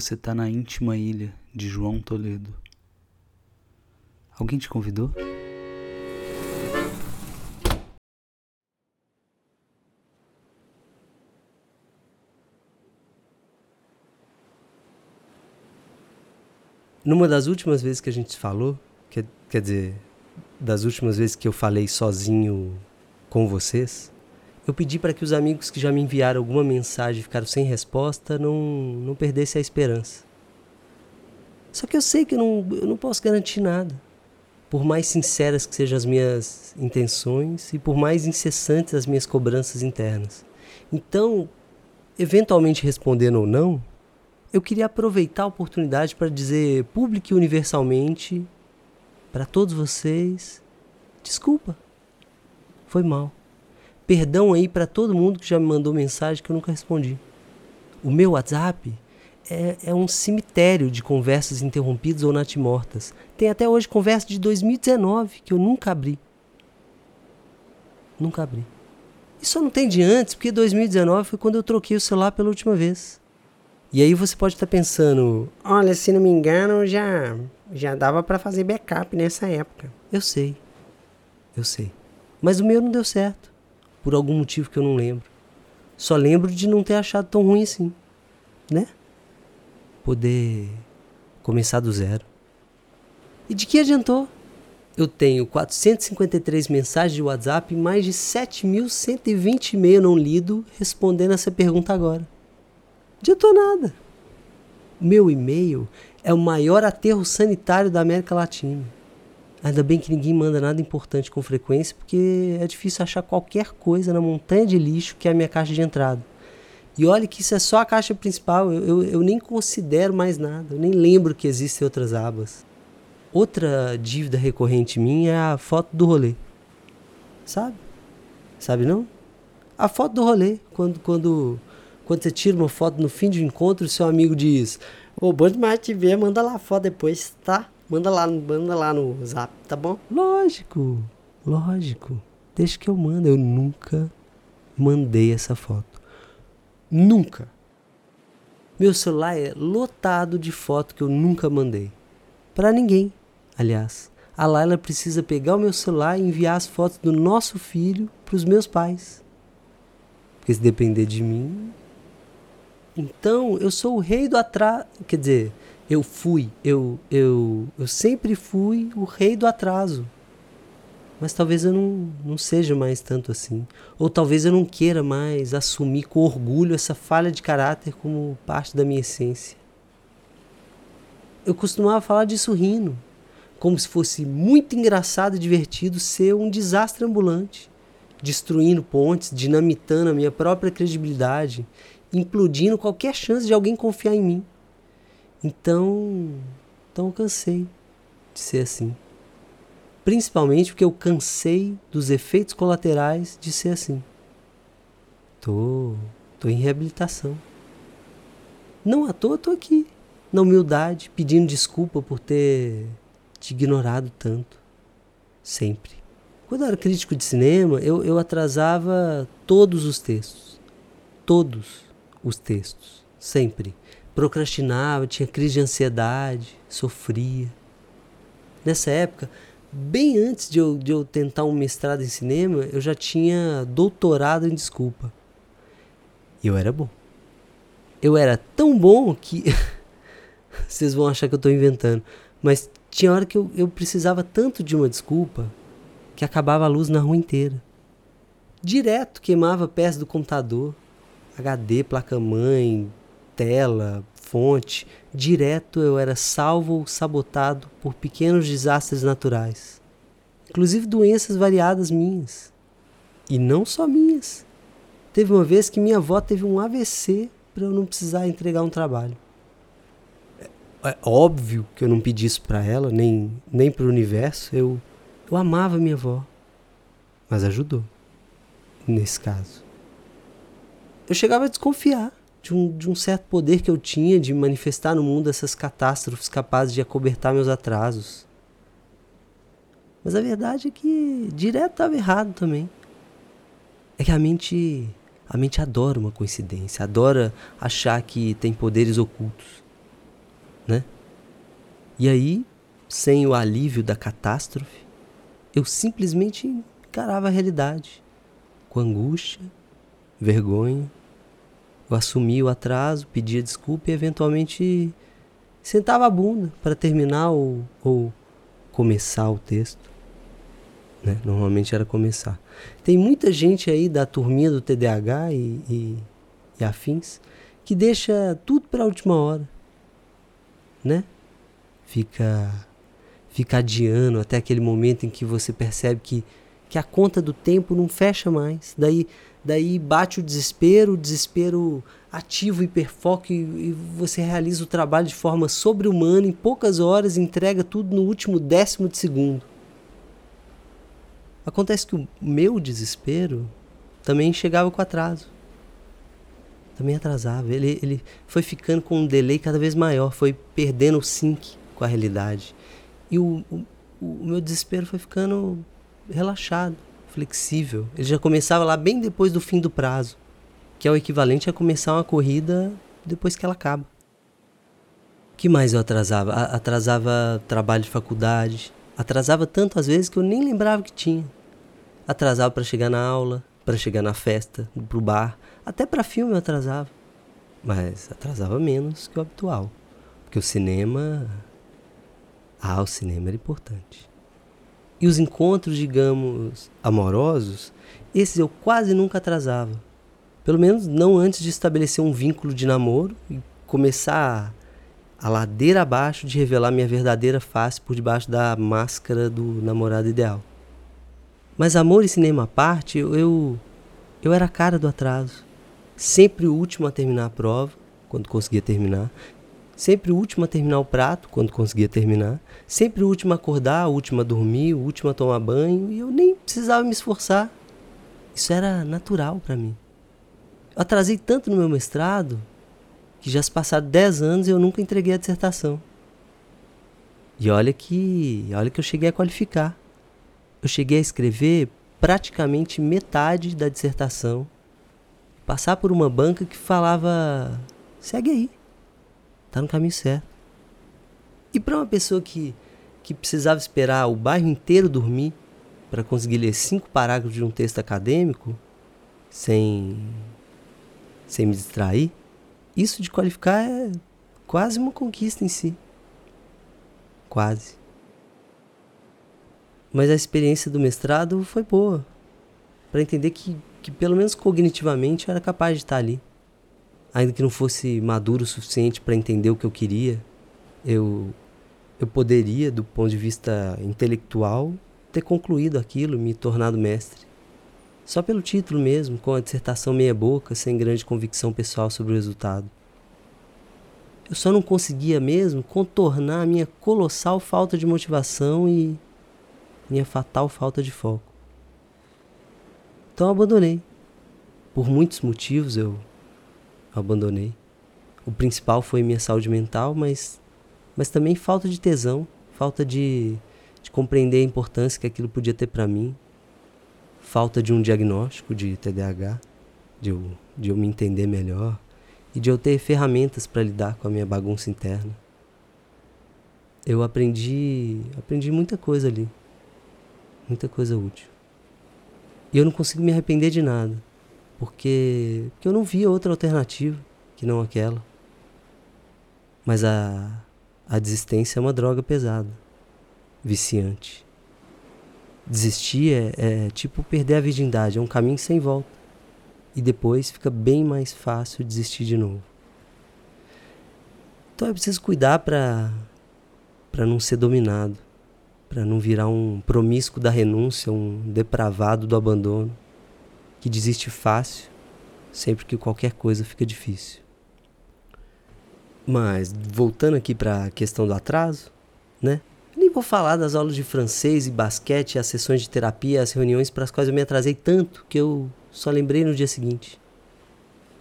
Você tá na íntima ilha de João Toledo. Alguém te convidou? Numa das últimas vezes que a gente falou, quer, quer dizer, das últimas vezes que eu falei sozinho com vocês, eu pedi para que os amigos que já me enviaram alguma mensagem e ficaram sem resposta não, não perdessem a esperança. Só que eu sei que eu não, eu não posso garantir nada. Por mais sinceras que sejam as minhas intenções e por mais incessantes as minhas cobranças internas. Então, eventualmente respondendo ou não, eu queria aproveitar a oportunidade para dizer público e universalmente para todos vocês: desculpa, foi mal. Perdão aí para todo mundo que já me mandou mensagem que eu nunca respondi. O meu WhatsApp é, é, um cemitério de conversas interrompidas ou natimortas. Tem até hoje conversa de 2019 que eu nunca abri. Nunca abri. E só não tem de antes, porque 2019 foi quando eu troquei o celular pela última vez. E aí você pode estar pensando, olha, se não me engano, já já dava para fazer backup nessa época. Eu sei. Eu sei. Mas o meu não deu certo, por algum motivo que eu não lembro. Só lembro de não ter achado tão ruim assim, né? Poder começar do zero. E de que adiantou? Eu tenho 453 mensagens de WhatsApp e mais de 7.120 e-mail não lido respondendo essa pergunta agora. Adiantou nada. Meu e-mail é o maior aterro sanitário da América Latina. Ainda bem que ninguém manda nada importante com frequência, porque é difícil achar qualquer coisa na montanha de lixo que é a minha caixa de entrada. E olha que isso é só a caixa principal, eu, eu, eu nem considero mais nada, eu nem lembro que existem outras abas. Outra dívida recorrente minha é a foto do rolê. Sabe? Sabe não? A foto do rolê, quando, quando quando você tira uma foto no fim de um encontro, seu amigo diz: Ô, bom demais te ver, manda lá a foto depois, tá? Manda lá, manda lá no zap, tá bom? Lógico, lógico. Deixa que eu mando. Eu nunca mandei essa foto. Nunca. Meu celular é lotado de foto que eu nunca mandei. Para ninguém, aliás. A Laila precisa pegar o meu celular e enviar as fotos do nosso filho para os meus pais. Porque se depender de mim, então, eu sou o rei do atraso. Quer dizer, eu fui, eu, eu, eu sempre fui o rei do atraso. Mas talvez eu não, não seja mais tanto assim. Ou talvez eu não queira mais assumir com orgulho essa falha de caráter como parte da minha essência. Eu costumava falar disso rindo, como se fosse muito engraçado e divertido ser um desastre ambulante, destruindo pontes, dinamitando a minha própria credibilidade implodindo qualquer chance de alguém confiar em mim. Então, então eu cansei de ser assim. Principalmente porque eu cansei dos efeitos colaterais de ser assim. Tô, tô em reabilitação. Não à toa tô aqui, na humildade, pedindo desculpa por ter te ignorado tanto. Sempre. Quando eu era crítico de cinema, eu, eu atrasava todos os textos. Todos os textos, sempre. Procrastinava, tinha crise de ansiedade, sofria. Nessa época, bem antes de eu, de eu tentar um mestrado em cinema, eu já tinha doutorado em desculpa. E eu era bom. Eu era tão bom que. Vocês vão achar que eu estou inventando. Mas tinha hora que eu, eu precisava tanto de uma desculpa que acabava a luz na rua inteira. Direto queimava peça do computador. HD, placa-mãe, tela, fonte, direto eu era salvo ou sabotado por pequenos desastres naturais, inclusive doenças variadas minhas. E não só minhas. Teve uma vez que minha avó teve um AVC para eu não precisar entregar um trabalho. É, é óbvio que eu não pedi isso para ela, nem, nem para o universo. Eu, eu amava minha avó, mas ajudou nesse caso eu chegava a desconfiar de um, de um certo poder que eu tinha de manifestar no mundo essas catástrofes capazes de acobertar meus atrasos. Mas a verdade é que direto estava errado também. É que a mente, a mente adora uma coincidência, adora achar que tem poderes ocultos. né? E aí, sem o alívio da catástrofe, eu simplesmente encarava a realidade com angústia, vergonha. Eu assumia o atraso, pedia desculpa e eventualmente sentava a bunda para terminar ou, ou começar o texto. Né? Normalmente era começar. Tem muita gente aí da turminha do TDAH e, e, e afins que deixa tudo para a última hora, né? Fica, fica adiando até aquele momento em que você percebe que, que a conta do tempo não fecha mais. Daí, daí bate o desespero, o desespero ativa o hiperfoco e, e você realiza o trabalho de forma sobre-humana em poucas horas, entrega tudo no último décimo de segundo. Acontece que o meu desespero também chegava com atraso. Também atrasava. Ele, ele foi ficando com um delay cada vez maior, foi perdendo o sync com a realidade. E o, o, o meu desespero foi ficando relaxado, flexível. Ele já começava lá bem depois do fim do prazo, que é o equivalente a começar uma corrida depois que ela acaba. O que mais eu atrasava? Atrasava trabalho de faculdade. Atrasava tanto às vezes que eu nem lembrava que tinha atrasava para chegar na aula, para chegar na festa, pro bar, até para filme eu atrasava. Mas atrasava menos que o habitual, porque o cinema ah, o cinema era importante. E os encontros, digamos, amorosos, esses eu quase nunca atrasava. Pelo menos não antes de estabelecer um vínculo de namoro e começar a ladeira abaixo de revelar minha verdadeira face por debaixo da máscara do namorado ideal. Mas amor e cinema à parte, eu, eu era a cara do atraso. Sempre o último a terminar a prova, quando conseguia terminar. Sempre o último a terminar o prato, quando conseguia terminar. Sempre o último a acordar, o último a dormir, o último a tomar banho. E eu nem precisava me esforçar. Isso era natural para mim. Eu atrasei tanto no meu mestrado que já se passaram 10 anos e eu nunca entreguei a dissertação. E olha que, olha que eu cheguei a qualificar eu cheguei a escrever praticamente metade da dissertação, passar por uma banca que falava: segue aí, tá no caminho certo. E para uma pessoa que, que precisava esperar o bairro inteiro dormir para conseguir ler cinco parágrafos de um texto acadêmico, sem, sem me distrair, isso de qualificar é quase uma conquista em si. Quase. Mas a experiência do mestrado foi boa. Para entender que, que, pelo menos cognitivamente, eu era capaz de estar ali. Ainda que não fosse maduro o suficiente para entender o que eu queria, eu, eu poderia, do ponto de vista intelectual, ter concluído aquilo, me tornado mestre. Só pelo título mesmo, com a dissertação meia-boca, sem grande convicção pessoal sobre o resultado. Eu só não conseguia mesmo contornar a minha colossal falta de motivação e minha fatal falta de foco. Então abandonei. Por muitos motivos eu abandonei. O principal foi minha saúde mental, mas, mas também falta de tesão, falta de, de compreender a importância que aquilo podia ter para mim, falta de um diagnóstico de TDAH, de eu, de eu me entender melhor e de eu ter ferramentas para lidar com a minha bagunça interna. Eu aprendi, aprendi muita coisa ali muita coisa útil. E eu não consigo me arrepender de nada, porque, porque eu não via outra alternativa que não aquela. Mas a, a desistência é uma droga pesada, viciante. Desistir é, é tipo perder a virgindade, é um caminho sem volta. E depois fica bem mais fácil desistir de novo. Então é preciso cuidar para não ser dominado para não virar um promíscuo da renúncia, um depravado do abandono, que desiste fácil sempre que qualquer coisa fica difícil. Mas voltando aqui para a questão do atraso, né? nem vou falar das aulas de francês e basquete, as sessões de terapia, as reuniões para as quais eu me atrasei tanto que eu só lembrei no dia seguinte.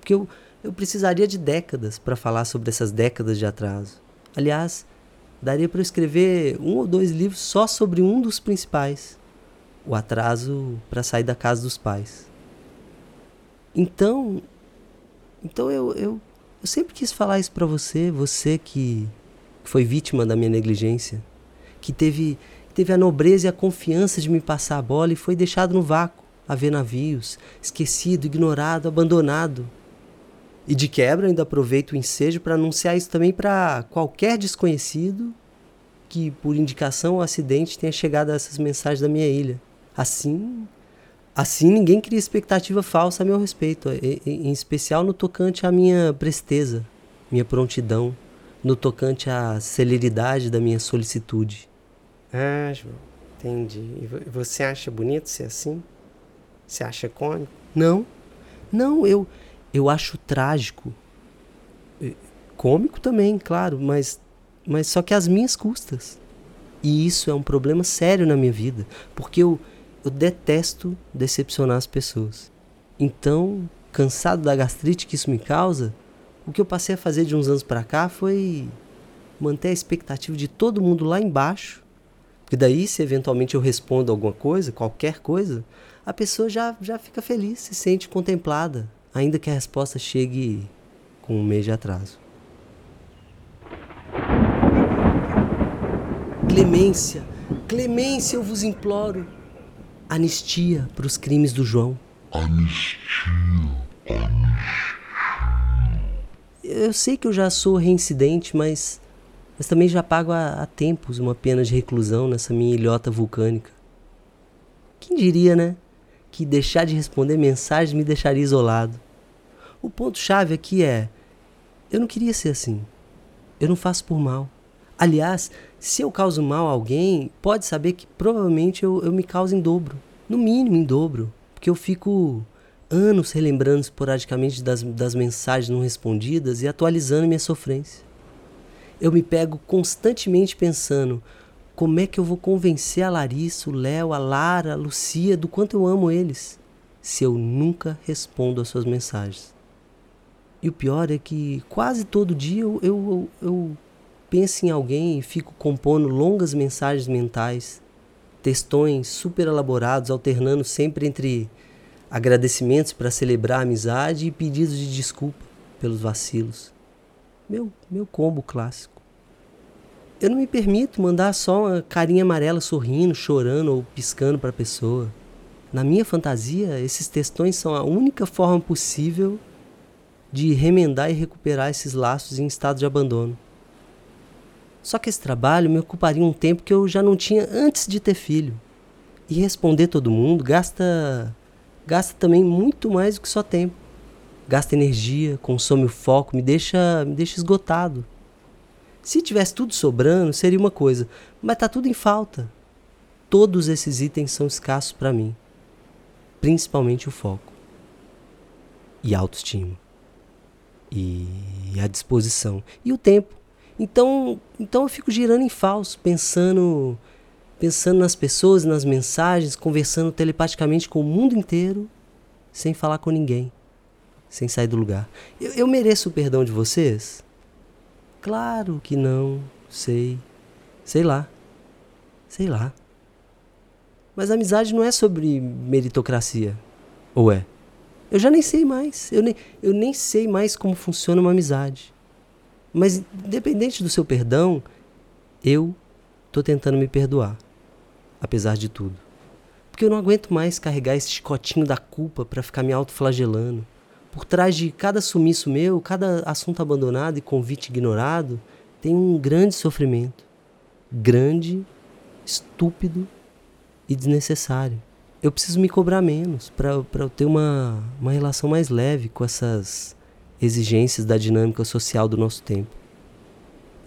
Porque eu, eu precisaria de décadas para falar sobre essas décadas de atraso. Aliás, daria para escrever um ou dois livros só sobre um dos principais, o atraso para sair da casa dos pais. Então, então eu, eu, eu sempre quis falar isso para você, você que foi vítima da minha negligência, que teve, teve a nobreza e a confiança de me passar a bola e foi deixado no vácuo, a ver navios, esquecido, ignorado, abandonado. E de quebra ainda aproveito o ensejo para anunciar isso também para qualquer desconhecido que, por indicação ou acidente, tenha chegado a essas mensagens da minha ilha. Assim, assim ninguém cria expectativa falsa a meu respeito, em especial no tocante à minha presteza, minha prontidão, no tocante à celeridade da minha solicitude. Ah, João, entendi. E você acha bonito ser assim? Você acha cômico? Não, não, eu, eu acho trágico. Cômico também, claro, mas, mas só que às minhas custas. E isso é um problema sério na minha vida, porque eu, eu detesto decepcionar as pessoas. Então, cansado da gastrite que isso me causa, o que eu passei a fazer de uns anos para cá foi manter a expectativa de todo mundo lá embaixo. Porque daí, se eventualmente eu respondo alguma coisa, qualquer coisa, a pessoa já, já fica feliz, se sente contemplada, ainda que a resposta chegue com um mês de atraso. Clemência, clemência, eu vos imploro. Anistia para os crimes do João. Anistia, anistia eu sei que eu já sou reincidente, mas, mas também já pago há, há tempos uma pena de reclusão nessa minha ilhota vulcânica. Quem diria, né? Que deixar de responder mensagens me deixaria isolado. O ponto-chave aqui é: eu não queria ser assim. Eu não faço por mal. Aliás, se eu causo mal a alguém, pode saber que provavelmente eu, eu me causo em dobro. No mínimo em dobro. Porque eu fico anos relembrando esporadicamente das, das mensagens não respondidas e atualizando minha sofrência. Eu me pego constantemente pensando como é que eu vou convencer a Larissa, o Léo, a Lara, a Lucia do quanto eu amo eles, se eu nunca respondo às suas mensagens. E o pior é que quase todo dia eu, eu, eu, eu penso em alguém e fico compondo longas mensagens mentais, textões super elaborados, alternando sempre entre agradecimentos para celebrar a amizade e pedidos de desculpa pelos vacilos. Meu, meu combo clássico. Eu não me permito mandar só uma carinha amarela sorrindo, chorando ou piscando para a pessoa. Na minha fantasia, esses textões são a única forma possível de remendar e recuperar esses laços em estado de abandono. Só que esse trabalho me ocuparia um tempo que eu já não tinha antes de ter filho. E responder todo mundo gasta gasta também muito mais do que só tempo. Gasta energia, consome o foco, me deixa, me deixa esgotado. Se tivesse tudo sobrando, seria uma coisa, mas tá tudo em falta. Todos esses itens são escassos para mim, principalmente o foco e a autoestima e a disposição e o tempo. Então, então eu fico girando em falso, pensando pensando nas pessoas, nas mensagens, conversando telepaticamente com o mundo inteiro, sem falar com ninguém, sem sair do lugar. Eu, eu mereço o perdão de vocês? Claro que não, sei. Sei lá. Sei lá. Mas a amizade não é sobre meritocracia. Ou é? Eu já nem sei mais. Eu nem, eu nem sei mais como funciona uma amizade. Mas, independente do seu perdão, eu tô tentando me perdoar apesar de tudo. Porque eu não aguento mais carregar esse chicotinho da culpa para ficar me autoflagelando. Por trás de cada sumiço meu, cada assunto abandonado e convite ignorado, tem um grande sofrimento. Grande, estúpido e desnecessário. Eu preciso me cobrar menos para eu ter uma, uma relação mais leve com essas exigências da dinâmica social do nosso tempo.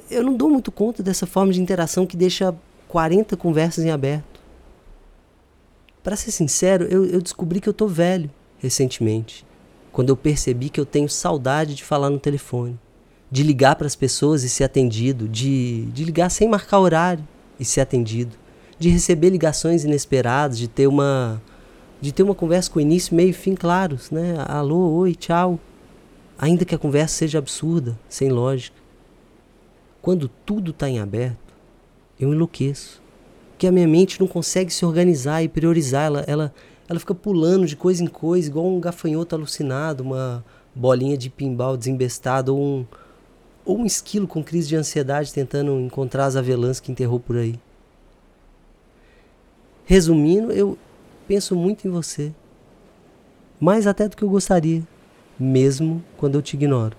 Eu não dou muito conta dessa forma de interação que deixa 40 conversas em aberto. Para ser sincero, eu, eu descobri que eu tô velho recentemente, quando eu percebi que eu tenho saudade de falar no telefone, de ligar para as pessoas e ser atendido, de, de ligar sem marcar horário e ser atendido, de receber ligações inesperadas, de ter uma de ter uma conversa com início, meio e fim claros, né? Alô, oi, tchau. Ainda que a conversa seja absurda, sem lógica. Quando tudo está em aberto, eu enlouqueço. Que a minha mente não consegue se organizar e priorizar. Ela, ela, ela fica pulando de coisa em coisa, igual um gafanhoto alucinado, uma bolinha de pinball desembestada ou um, Ou um esquilo com crise de ansiedade tentando encontrar as avelãs que enterrou por aí. Resumindo, eu penso muito em você. Mais até do que eu gostaria, mesmo quando eu te ignoro.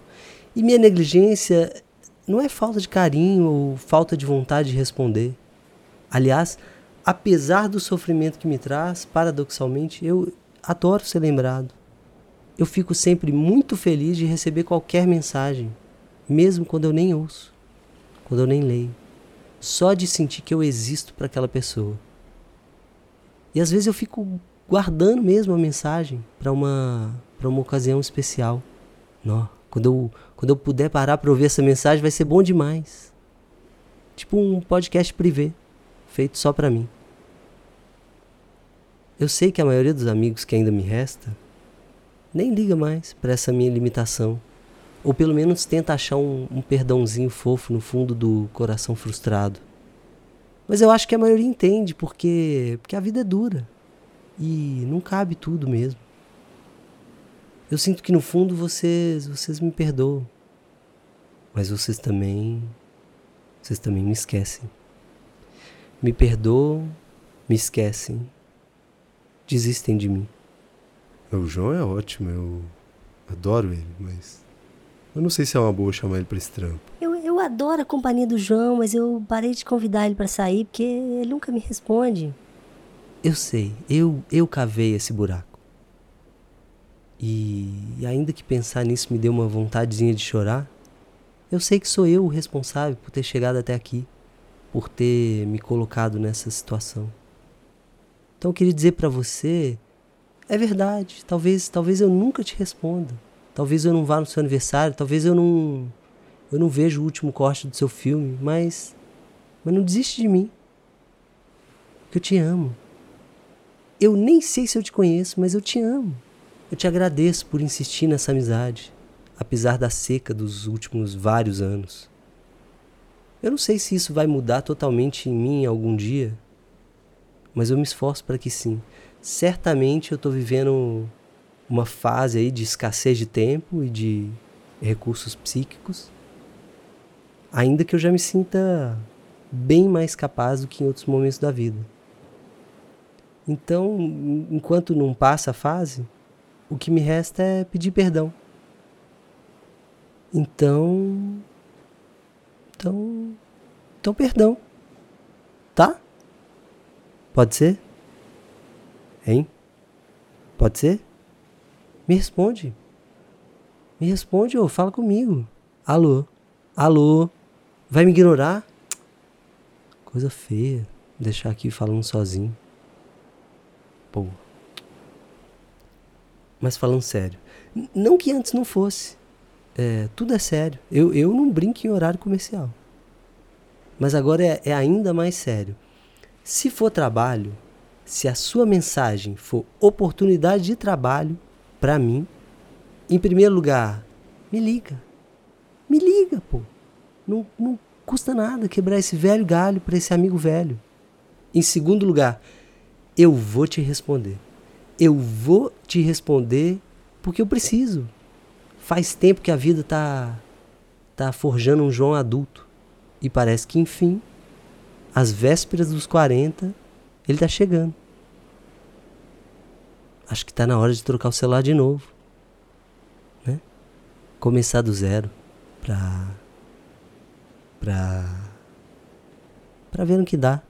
E minha negligência não é falta de carinho ou falta de vontade de responder. Aliás, apesar do sofrimento que me traz, paradoxalmente, eu adoro ser lembrado. Eu fico sempre muito feliz de receber qualquer mensagem, mesmo quando eu nem ouço, quando eu nem leio, só de sentir que eu existo para aquela pessoa. E às vezes eu fico guardando mesmo a mensagem para uma para uma ocasião especial. Não, quando eu quando eu puder parar para ouvir essa mensagem vai ser bom demais. Tipo um podcast privê, feito só para mim. Eu sei que a maioria dos amigos que ainda me resta nem liga mais para essa minha limitação. Ou pelo menos tenta achar um, um perdãozinho fofo no fundo do coração frustrado. Mas eu acho que a maioria entende, porque, porque a vida é dura. E não cabe tudo mesmo. Eu sinto que no fundo vocês, vocês me perdoam. Mas vocês também, vocês também me esquecem. Me perdoam, me esquecem. Desistem de mim. O João é ótimo, eu adoro ele, mas eu não sei se é uma boa chamar ele para esse trampo. Eu, eu adoro a companhia do João, mas eu parei de convidar ele para sair porque ele nunca me responde. Eu sei, eu, eu cavei esse buraco. E, e ainda que pensar nisso me deu uma vontadezinha de chorar, eu sei que sou eu o responsável por ter chegado até aqui, por ter me colocado nessa situação. Então eu queria dizer para você, é verdade, talvez, talvez eu nunca te responda. Talvez eu não vá no seu aniversário, talvez eu não eu não veja o último corte do seu filme, mas mas não desiste de mim. Que eu te amo. Eu nem sei se eu te conheço, mas eu te amo. Eu te agradeço por insistir nessa amizade, apesar da seca dos últimos vários anos. Eu não sei se isso vai mudar totalmente em mim algum dia, mas eu me esforço para que sim. Certamente eu estou vivendo uma fase aí de escassez de tempo e de recursos psíquicos, ainda que eu já me sinta bem mais capaz do que em outros momentos da vida. Então, enquanto não passa a fase, o que me resta é pedir perdão. Então. Então. Então, perdão. Tá? Pode ser? Hein? Pode ser? Me responde. Me responde ou fala comigo. Alô? Alô? Vai me ignorar? Coisa feia. Deixar aqui falando sozinho. Pô. Mas falando sério. Não que antes não fosse. É, tudo é sério. Eu, eu não brinco em horário comercial. Mas agora é, é ainda mais sério. Se for trabalho, se a sua mensagem for oportunidade de trabalho para mim, em primeiro lugar, me liga. Me liga, pô. Não, não custa nada quebrar esse velho galho para esse amigo velho. Em segundo lugar, eu vou te responder. Eu vou te responder porque eu preciso. Faz tempo que a vida tá tá forjando um João adulto e parece que enfim, às vésperas dos 40, ele tá chegando. Acho que tá na hora de trocar o celular de novo. Né? Começar do zero pra pra pra ver no que dá.